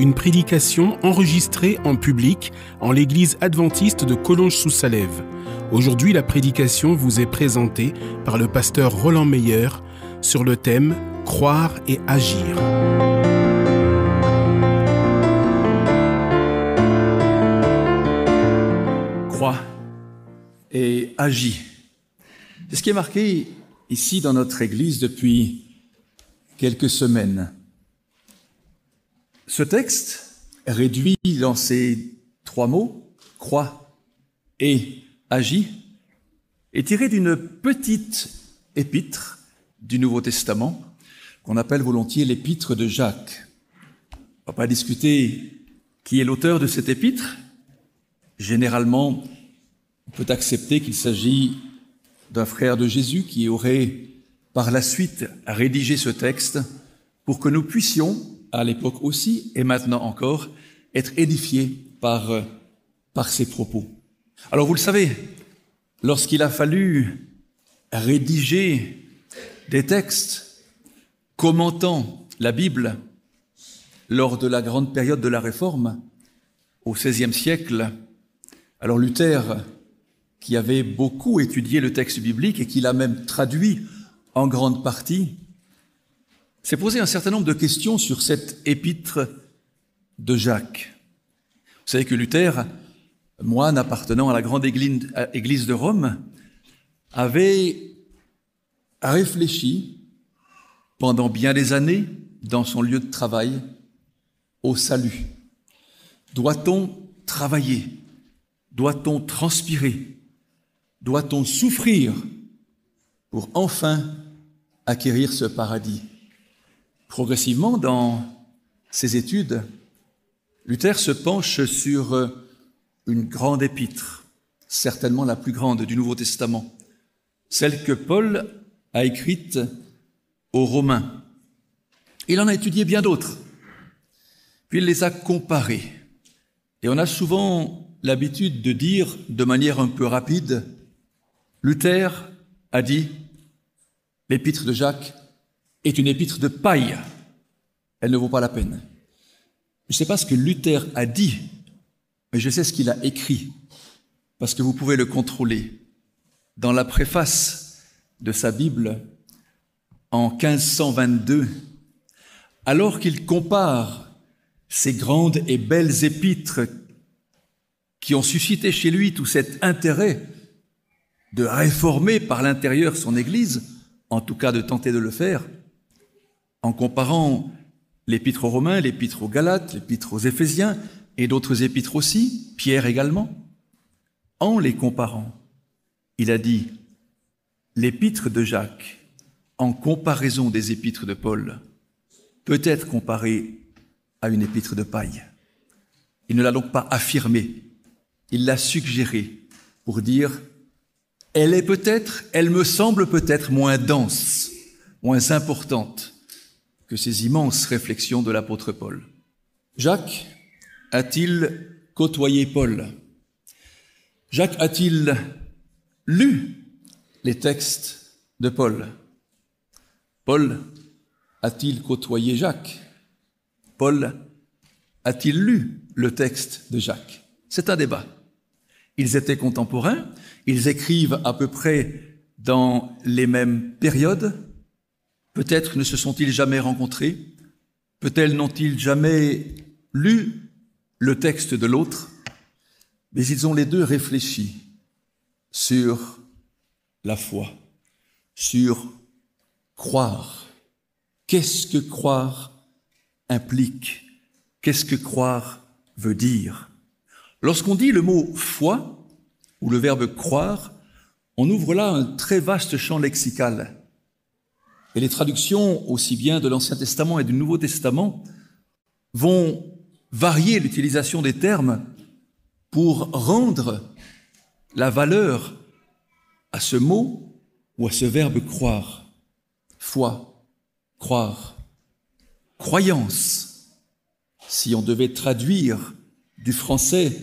une prédication enregistrée en public en l'église adventiste de Collonges-sous-Salève. Aujourd'hui, la prédication vous est présentée par le pasteur Roland Meyer sur le thème Croire et agir. Crois et agis. C'est ce qui est marqué ici dans notre église depuis quelques semaines. Ce texte, réduit dans ces trois mots, crois et agis, est tiré d'une petite épître du Nouveau Testament qu'on appelle volontiers l'épître de Jacques. On va pas discuter qui est l'auteur de cette épître. Généralement, on peut accepter qu'il s'agit d'un frère de Jésus qui aurait par la suite rédigé ce texte pour que nous puissions à l'époque aussi, et maintenant encore, être édifié par, euh, par ses propos. Alors vous le savez, lorsqu'il a fallu rédiger des textes commentant la Bible lors de la grande période de la Réforme, au XVIe siècle, alors Luther, qui avait beaucoup étudié le texte biblique et qui l'a même traduit en grande partie, s'est posé un certain nombre de questions sur cette épître de Jacques. Vous savez que Luther, moine appartenant à la grande église de Rome, avait réfléchi pendant bien des années dans son lieu de travail au salut. Doit-on travailler? Doit-on transpirer? Doit-on souffrir pour enfin acquérir ce paradis? Progressivement, dans ses études, Luther se penche sur une grande épître, certainement la plus grande du Nouveau Testament, celle que Paul a écrite aux Romains. Il en a étudié bien d'autres, puis il les a comparées. Et on a souvent l'habitude de dire de manière un peu rapide, Luther a dit, l'épître de Jacques est une épître de paille. Elle ne vaut pas la peine. Je ne sais pas ce que Luther a dit, mais je sais ce qu'il a écrit, parce que vous pouvez le contrôler. Dans la préface de sa Bible, en 1522, alors qu'il compare ces grandes et belles épîtres qui ont suscité chez lui tout cet intérêt de réformer par l'intérieur son Église, en tout cas de tenter de le faire, en comparant l'épître aux Romains, l'épître aux Galates, l'épître aux Éphésiens et d'autres épîtres aussi, Pierre également, en les comparant, il a dit, l'épître de Jacques, en comparaison des épîtres de Paul, peut être comparée à une épître de paille. Il ne l'a donc pas affirmé, il l'a suggéré pour dire, elle est peut-être, elle me semble peut-être moins dense, moins importante que ces immenses réflexions de l'apôtre Paul. Jacques a-t-il côtoyé Paul? Jacques a-t-il lu les textes de Paul? Paul a-t-il côtoyé Jacques? Paul a-t-il lu le texte de Jacques? C'est un débat. Ils étaient contemporains, ils écrivent à peu près dans les mêmes périodes, Peut-être ne se sont-ils jamais rencontrés, peut-être n'ont-ils jamais lu le texte de l'autre, mais ils ont les deux réfléchi sur la foi, sur croire. Qu'est-ce que croire implique? Qu'est-ce que croire veut dire? Lorsqu'on dit le mot foi ou le verbe croire, on ouvre là un très vaste champ lexical. Et les traductions, aussi bien de l'Ancien Testament et du Nouveau Testament, vont varier l'utilisation des termes pour rendre la valeur à ce mot ou à ce verbe croire. Foi, croire, croyance. Si on devait traduire du français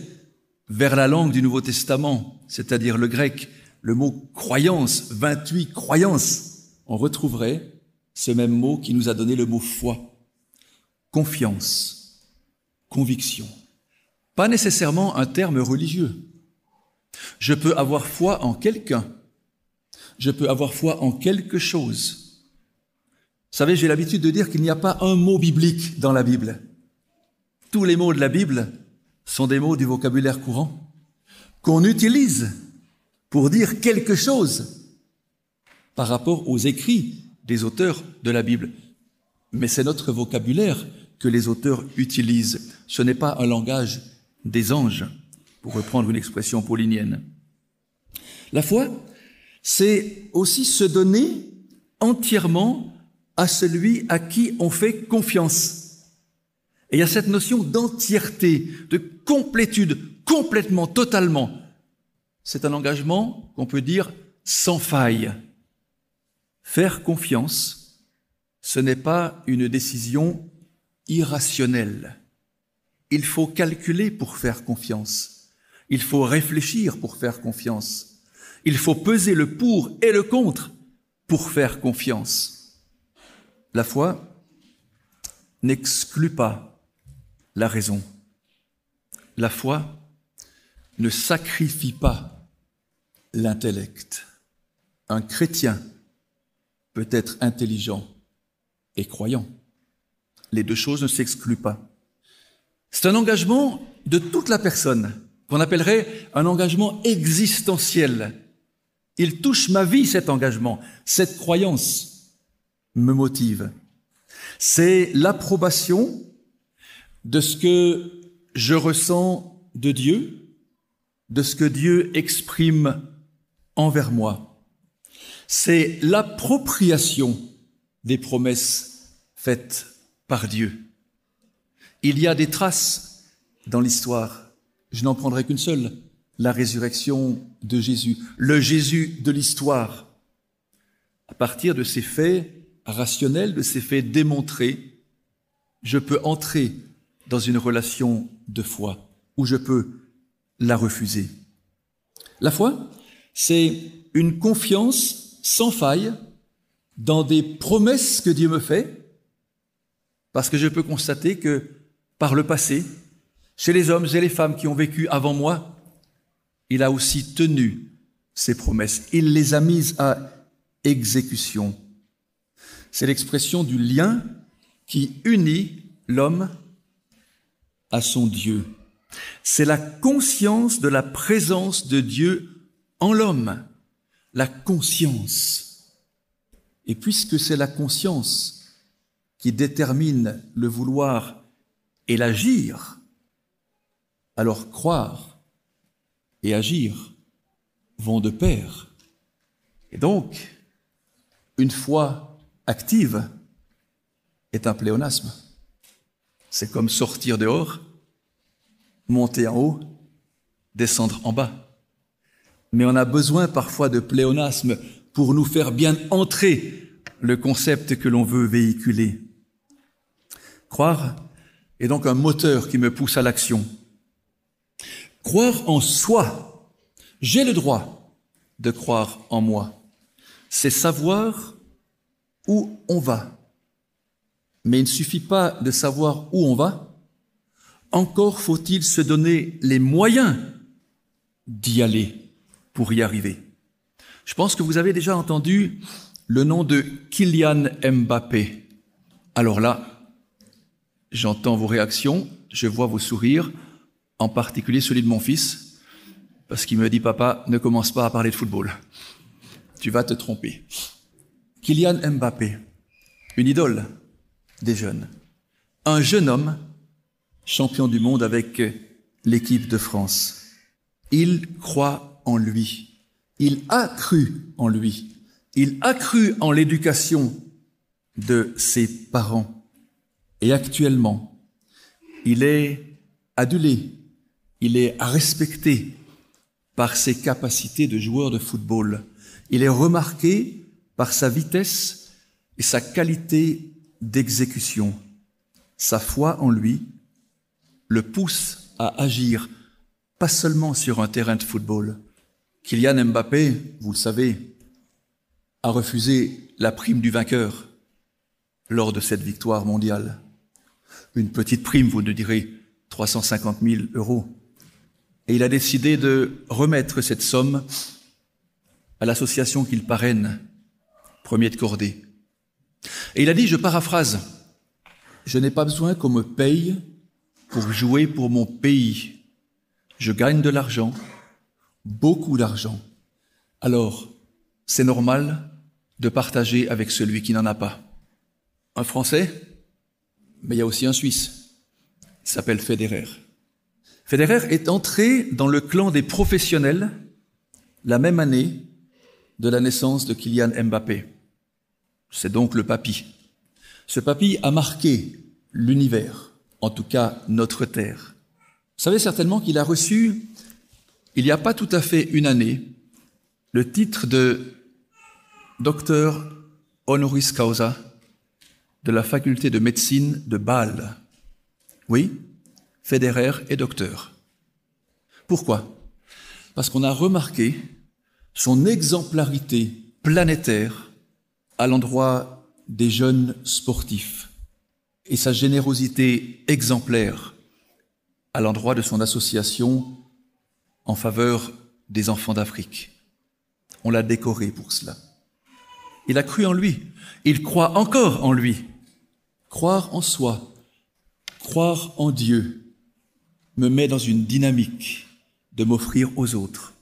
vers la langue du Nouveau Testament, c'est-à-dire le grec, le mot croyance, 28 croyances, on retrouverait ce même mot qui nous a donné le mot foi, confiance, conviction. Pas nécessairement un terme religieux. Je peux avoir foi en quelqu'un. Je peux avoir foi en quelque chose. Vous savez, j'ai l'habitude de dire qu'il n'y a pas un mot biblique dans la Bible. Tous les mots de la Bible sont des mots du vocabulaire courant qu'on utilise pour dire quelque chose par rapport aux écrits des auteurs de la Bible. Mais c'est notre vocabulaire que les auteurs utilisent. Ce n'est pas un langage des anges, pour reprendre une expression paulinienne. La foi, c'est aussi se donner entièrement à celui à qui on fait confiance. Et il y a cette notion d'entièreté, de complétude, complètement, totalement. C'est un engagement qu'on peut dire sans faille. Faire confiance, ce n'est pas une décision irrationnelle. Il faut calculer pour faire confiance. Il faut réfléchir pour faire confiance. Il faut peser le pour et le contre pour faire confiance. La foi n'exclut pas la raison. La foi ne sacrifie pas l'intellect. Un chrétien peut être intelligent et croyant. Les deux choses ne s'excluent pas. C'est un engagement de toute la personne, qu'on appellerait un engagement existentiel. Il touche ma vie, cet engagement. Cette croyance me motive. C'est l'approbation de ce que je ressens de Dieu, de ce que Dieu exprime envers moi c'est l'appropriation des promesses faites par Dieu. Il y a des traces dans l'histoire. Je n'en prendrai qu'une seule, la résurrection de Jésus, le Jésus de l'histoire. À partir de ces faits rationnels, de ces faits démontrés, je peux entrer dans une relation de foi ou je peux la refuser. La foi, c'est une confiance sans faille dans des promesses que Dieu me fait, parce que je peux constater que par le passé, chez les hommes et les femmes qui ont vécu avant moi, il a aussi tenu ses promesses. Il les a mises à exécution. C'est l'expression du lien qui unit l'homme à son Dieu. C'est la conscience de la présence de Dieu en l'homme la conscience. Et puisque c'est la conscience qui détermine le vouloir et l'agir, alors croire et agir vont de pair. Et donc, une foi active est un pléonasme. C'est comme sortir dehors, monter en haut, descendre en bas mais on a besoin parfois de pléonasme pour nous faire bien entrer le concept que l'on veut véhiculer. Croire est donc un moteur qui me pousse à l'action. Croire en soi, j'ai le droit de croire en moi. C'est savoir où on va. Mais il ne suffit pas de savoir où on va, encore faut-il se donner les moyens d'y aller pour y arriver. Je pense que vous avez déjà entendu le nom de Kylian Mbappé. Alors là, j'entends vos réactions, je vois vos sourires, en particulier celui de mon fils, parce qu'il me dit, papa, ne commence pas à parler de football. Tu vas te tromper. Kylian Mbappé, une idole des jeunes. Un jeune homme, champion du monde avec l'équipe de France. Il croit en lui. Il a cru en lui. Il a cru en l'éducation de ses parents. Et actuellement, il est adulé, il est respecté par ses capacités de joueur de football. Il est remarqué par sa vitesse et sa qualité d'exécution. Sa foi en lui le pousse à agir, pas seulement sur un terrain de football. Kylian Mbappé, vous le savez, a refusé la prime du vainqueur lors de cette victoire mondiale. Une petite prime, vous nous direz, 350 000 euros. Et il a décidé de remettre cette somme à l'association qu'il parraine, Premier de Cordée. Et il a dit, je paraphrase, je n'ai pas besoin qu'on me paye pour jouer pour mon pays. Je gagne de l'argent, beaucoup d'argent. Alors, c'est normal de partager avec celui qui n'en a pas. Un Français, mais il y a aussi un Suisse. Il s'appelle Federer. Federer est entré dans le clan des professionnels la même année de la naissance de Kylian Mbappé. C'est donc le papy. Ce papy a marqué l'univers, en tout cas notre terre. Vous savez certainement qu'il a reçu, il n'y a pas tout à fait une année, le titre de docteur honoris causa de la faculté de médecine de Bâle. Oui, Federer est docteur. Pourquoi? Parce qu'on a remarqué son exemplarité planétaire à l'endroit des jeunes sportifs et sa générosité exemplaire à l'endroit de son association en faveur des enfants d'Afrique. On l'a décoré pour cela. Il a cru en lui. Il croit encore en lui. Croire en soi, croire en Dieu, me met dans une dynamique de m'offrir aux autres,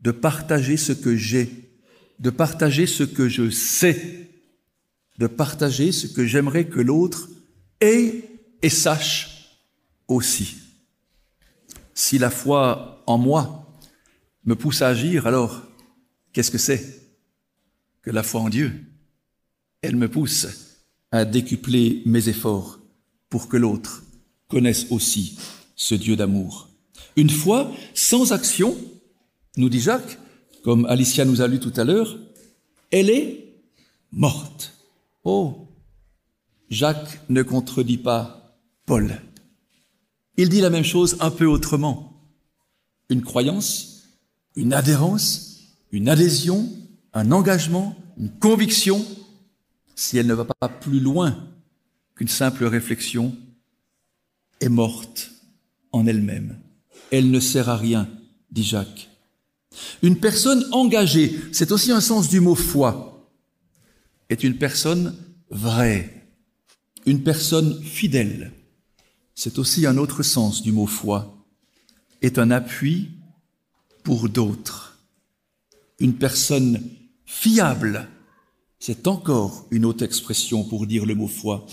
de partager ce que j'ai, de partager ce que je sais, de partager ce que j'aimerais que l'autre ait et sache aussi. Si la foi en moi me pousse à agir, alors qu'est-ce que c'est que la foi en Dieu, elle me pousse à décupler mes efforts pour que l'autre connaisse aussi ce Dieu d'amour. Une foi sans action, nous dit Jacques, comme Alicia nous a lu tout à l'heure, elle est morte. Oh, Jacques ne contredit pas Paul. Il dit la même chose un peu autrement. Une croyance, une adhérence, une adhésion, un engagement, une conviction, si elle ne va pas plus loin qu'une simple réflexion, est morte en elle-même. Elle ne sert à rien, dit Jacques. Une personne engagée, c'est aussi un sens du mot foi, est une personne vraie, une personne fidèle. C'est aussi un autre sens du mot foi, est un appui pour d'autres. Une personne fiable, c'est encore une autre expression pour dire le mot foi,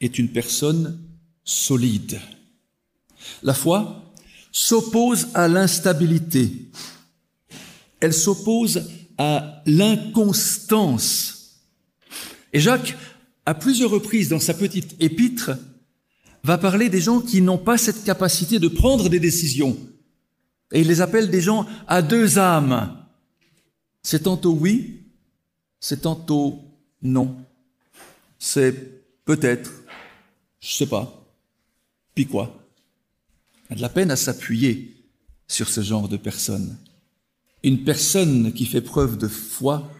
est une personne solide. La foi s'oppose à l'instabilité, elle s'oppose à l'inconstance. Et Jacques, à plusieurs reprises dans sa petite épître, va parler des gens qui n'ont pas cette capacité de prendre des décisions. Et il les appelle des gens à deux âmes. C'est tantôt oui, c'est tantôt non. C'est peut-être, je sais pas. Puis quoi On a de la peine à s'appuyer sur ce genre de personne. Une personne qui fait preuve de foi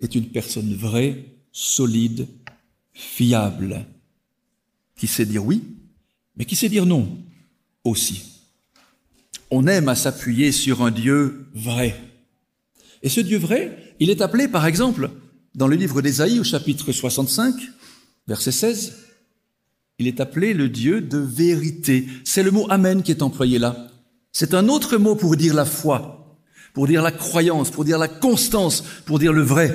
est une personne vraie, solide, fiable, qui sait dire oui, mais qui sait dire non aussi. On aime à s'appuyer sur un Dieu vrai. Et ce Dieu vrai, il est appelé par exemple dans le livre d'Ésaïe au chapitre 65, verset 16, il est appelé le Dieu de vérité. C'est le mot Amen qui est employé là. C'est un autre mot pour dire la foi, pour dire la croyance, pour dire la constance, pour dire le vrai.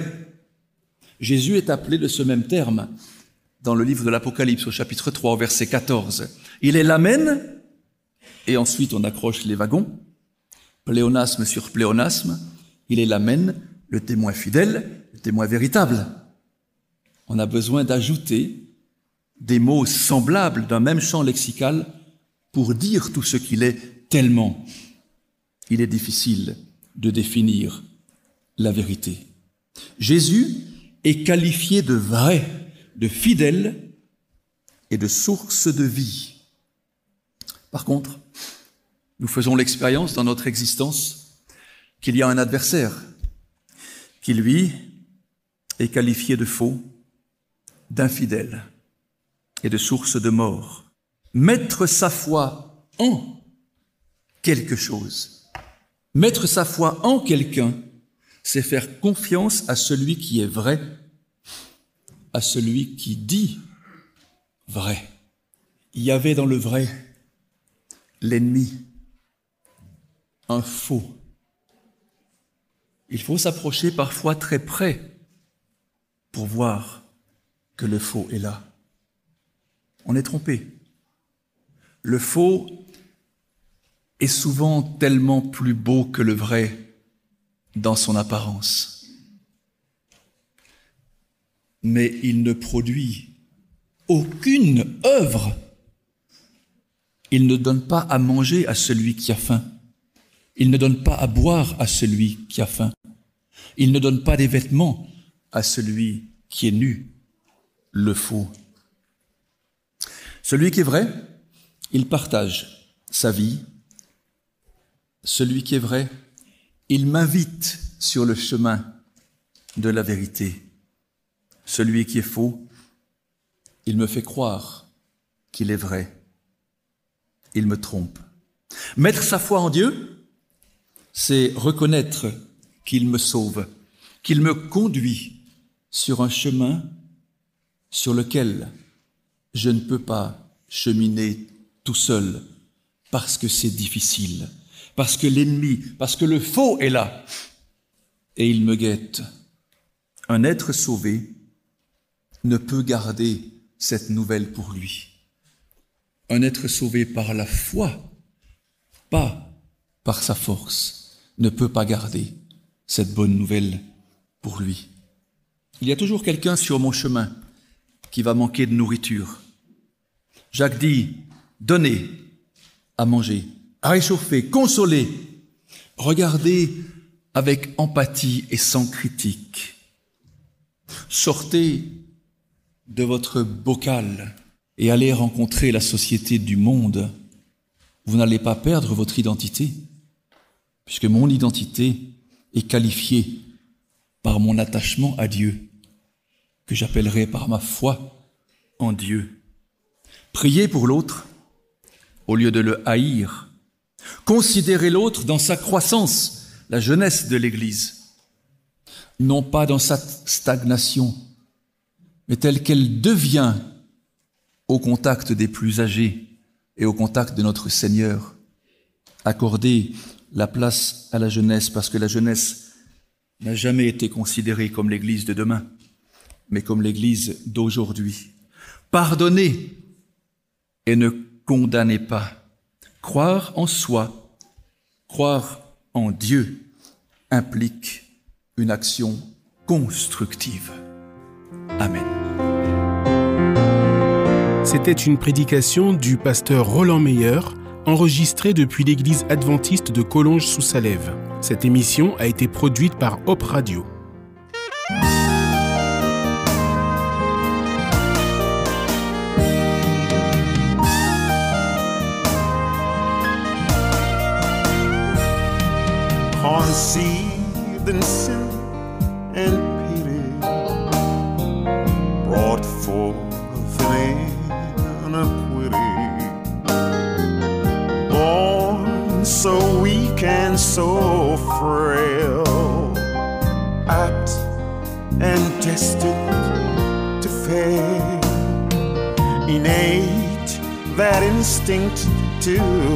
Jésus est appelé de ce même terme dans le livre de l'Apocalypse au chapitre 3 au verset 14. Il est l'Amen, et ensuite on accroche les wagons, pléonasme sur pléonasme, il est l'Amen, le témoin fidèle, le témoin véritable. On a besoin d'ajouter des mots semblables d'un même champ lexical pour dire tout ce qu'il est tellement il est difficile de définir la vérité. Jésus est qualifié de vrai, de fidèle et de source de vie. Par contre, nous faisons l'expérience dans notre existence qu'il y a un adversaire qui, lui, est qualifié de faux, d'infidèle et de source de mort. Mettre sa foi en quelque chose, mettre sa foi en quelqu'un, c'est faire confiance à celui qui est vrai, à celui qui dit vrai. Il y avait dans le vrai l'ennemi, un faux. Il faut s'approcher parfois très près pour voir que le faux est là. On est trompé. Le faux est souvent tellement plus beau que le vrai dans son apparence. Mais il ne produit aucune œuvre. Il ne donne pas à manger à celui qui a faim. Il ne donne pas à boire à celui qui a faim. Il ne donne pas des vêtements à celui qui est nu, le faux. Celui qui est vrai, il partage sa vie. Celui qui est vrai, il m'invite sur le chemin de la vérité. Celui qui est faux, il me fait croire qu'il est vrai. Il me trompe. Mettre sa foi en Dieu, c'est reconnaître qu'il me sauve, qu'il me conduit sur un chemin sur lequel je ne peux pas cheminer tout seul parce que c'est difficile, parce que l'ennemi, parce que le faux est là et il me guette. Un être sauvé ne peut garder cette nouvelle pour lui. Un être sauvé par la foi, pas par sa force, ne peut pas garder cette bonne nouvelle pour lui. Il y a toujours quelqu'un sur mon chemin qui va manquer de nourriture. Jacques dit, donnez à manger, à réchauffer, consoler, regardez avec empathie et sans critique. Sortez de votre bocal et allez rencontrer la société du monde. Vous n'allez pas perdre votre identité, puisque mon identité est qualifiée par mon attachement à Dieu, que j'appellerai par ma foi en Dieu. Priez pour l'autre au lieu de le haïr. Considérez l'autre dans sa croissance, la jeunesse de l'Église, non pas dans sa stagnation, mais telle qu'elle devient au contact des plus âgés et au contact de notre Seigneur. Accordez la place à la jeunesse parce que la jeunesse n'a jamais été considérée comme l'Église de demain, mais comme l'Église d'aujourd'hui. Pardonnez et ne condamnez pas. Croire en soi, croire en Dieu implique une action constructive. Amen. C'était une prédication du pasteur Roland Meyer, enregistrée depuis l'église adventiste de Collonges sous Salève. Cette émission a été produite par Hop Radio.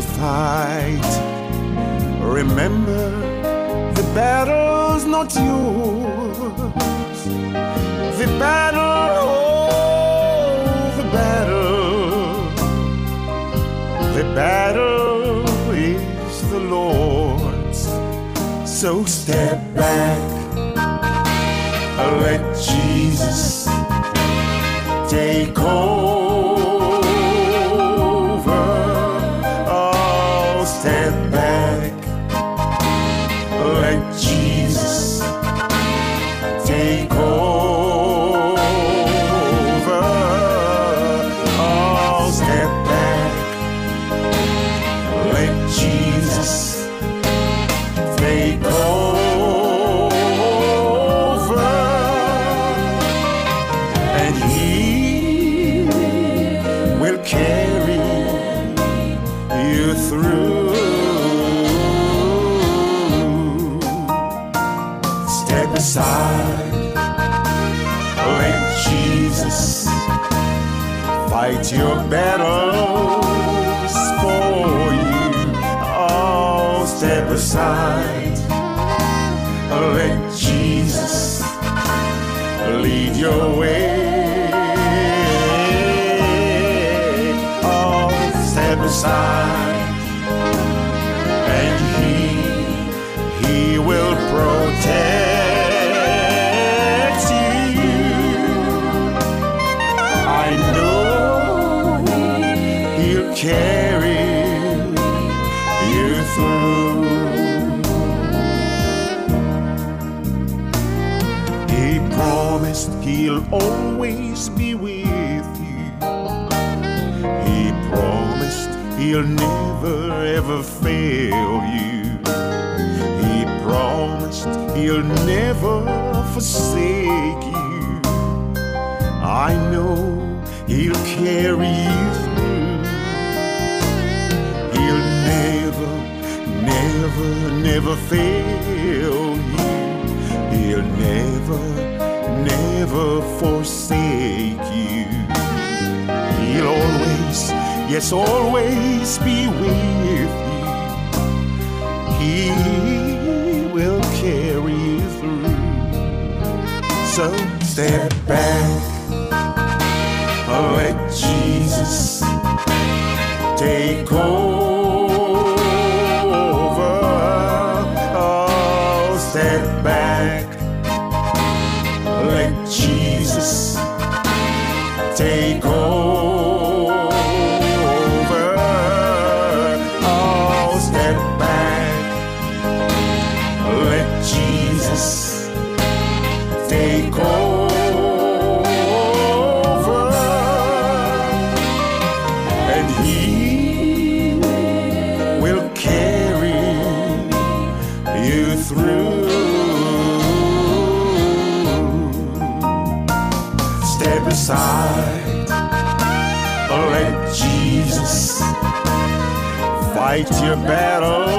To fight. Remember, the battle's not yours. The battle, oh, the battle, the battle is the Lord's. So step back, let Jesus step aside. Let Jesus lead your way. will never forsake you. I know He'll carry you through. He'll never, never, never fail you. He'll never, never forsake you. He'll always, yes, always be with you. He carry you through. So step back, oh, let Jesus take hold. fight your battles.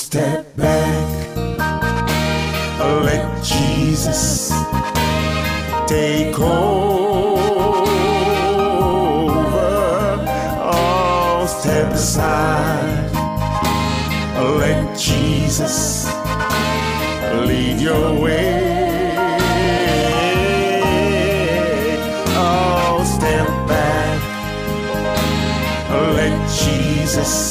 Jesus, lead your way. Oh, step back, let Jesus.